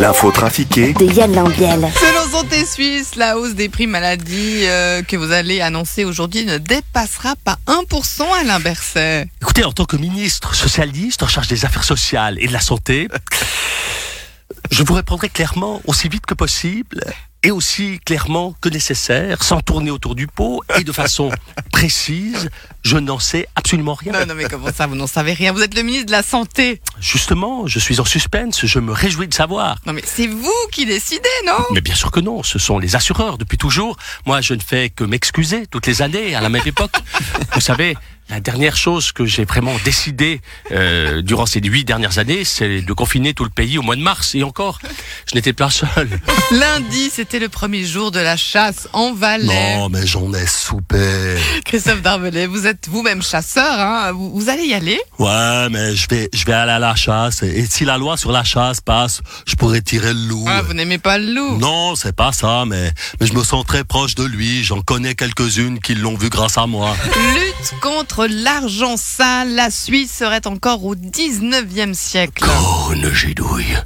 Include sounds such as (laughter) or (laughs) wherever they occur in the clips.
L'info trafiquée de Yann Lambiel. Selon Santé Suisse, la hausse des prix maladie euh, que vous allez annoncer aujourd'hui ne dépassera pas 1% Alain Berset. Écoutez, en tant que ministre socialiste en charge des affaires sociales et de la santé, je vous répondrai clairement, aussi vite que possible, et aussi clairement que nécessaire, sans tourner autour du pot, et de façon (laughs) précise, je n'en sais absolument rien. Non, non, mais comment ça, vous n'en savez rien? Vous êtes le ministre de la Santé. Justement, je suis en suspense, je me réjouis de savoir. Non, mais c'est vous qui décidez, non? Mais bien sûr que non, ce sont les assureurs depuis toujours. Moi, je ne fais que m'excuser toutes les années, à la même époque. (laughs) Vous savez, la dernière chose que j'ai vraiment décidé euh, durant ces huit dernières années, c'est de confiner tout le pays au mois de mars. Et encore, je n'étais pas seul. Lundi, c'était le premier jour de la chasse en Valais. Non, mais j'en ai soupé. Christophe Darvelet, vous êtes vous-même chasseur, hein vous, vous allez y aller? Ouais, mais je vais, je vais aller à la chasse. Et si la loi sur la chasse passe, je pourrais tirer le loup. Ah, Vous n'aimez pas le loup? Non, c'est pas ça, mais, mais je me sens très proche de lui. J'en connais quelques-unes qui l'ont vu grâce à moi. Lutte contre l'argent sale, la Suisse serait encore au 19e siècle. Corne gidouille,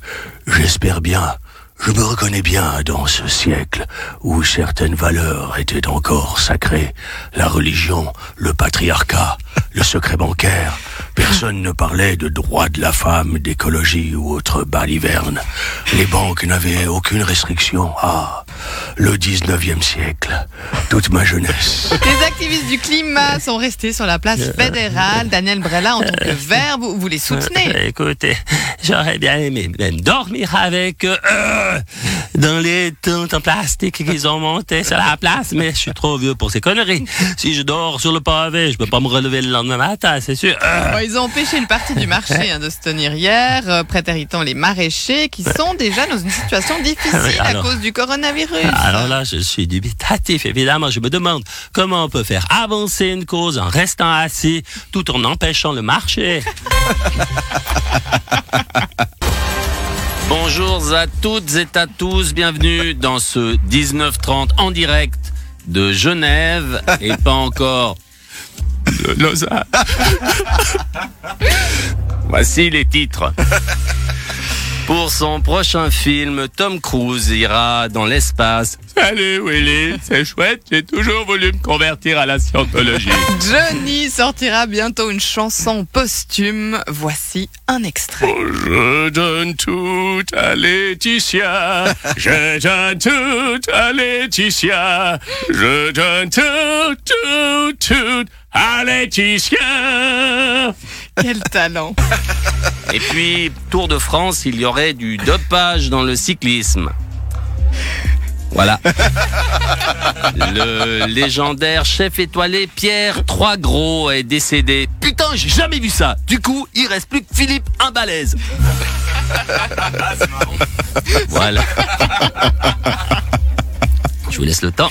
j'espère bien. Je me reconnais bien dans ce siècle où certaines valeurs étaient encore sacrées. La religion, le patriarcat, le secret bancaire. Personne ne parlait de droit de la femme, d'écologie ou autre baliverne. Les banques n'avaient aucune restriction. Ah, le 19e siècle, toute ma jeunesse. Les activistes du climat sont restés sur la place fédérale. Daniel Brella, en tant que vert, vous, vous les soutenez. Écoutez, j'aurais bien aimé même dormir avec eux euh, dans les tentes en plastique qu'ils ont montées sur la place, mais je suis trop vieux pour ces conneries. Si je dors sur le pavé, je peux pas me relever le lendemain matin, c'est sûr. Euh. Bon, ils ont empêché une partie du marché hein, de se tenir hier, euh, prétéritant les maraîchers qui sont déjà dans une situation difficile Oui, à cause du coronavirus. Alors là, je suis dubitatif, évidemment. Je me demande comment on peut faire avancer une cause en restant assis tout en empêchant le marché. (laughs) Bonjour à toutes et à tous, bienvenue dans ce 1930 en direct de Genève et pas encore de Lausanne. (laughs) Voici les titres. Pour son prochain film, Tom Cruise ira dans l'espace. Salut Willy, c'est chouette, j'ai toujours voulu me convertir à la scientologie. Johnny sortira bientôt une chanson posthume. Voici un extrait. Je donne tout à Laetitia, je donne tout à Laetitia, je donne tout, tout, tout à Laetitia. (laughs) Quel talent. Et puis, Tour de France, il y aurait du dopage dans le cyclisme. Voilà. (laughs) Le légendaire chef étoilé Pierre Trois Gros est décédé. Putain, j'ai jamais vu ça. Du coup, il reste plus que Philippe un balèze. (laughs) Voilà. Je vous laisse le temps.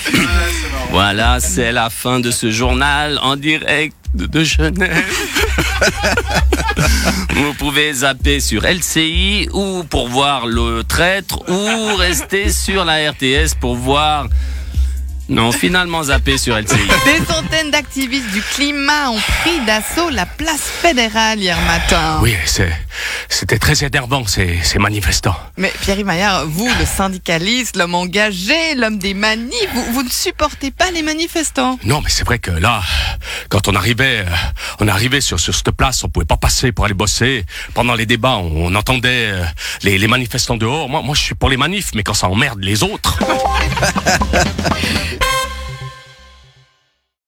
Voilà, c'est la fin de ce journal en direct de Genève. (laughs) Vous pouvez zapper sur LCI ou pour voir le traître ou rester sur la RTS pour voir. Non, finalement zapper sur LCI. Des centaines d'activistes du climat ont pris d'assaut la place fédérale hier matin. Oui, c'est, c'était très énervant ces, ces manifestants. Mais Pierre Maillard, vous, le syndicaliste, l'homme engagé, l'homme des manifs, vous, vous ne supportez pas les manifestants. Non, mais c'est vrai que là, quand on arrivait, euh, on arrivait sur, sur cette place, on pouvait pas passer pour aller bosser. Pendant les débats, on, on entendait euh, les, les manifestants dehors. Moi, moi, je suis pour les manifs, mais quand ça emmerde les autres. (laughs)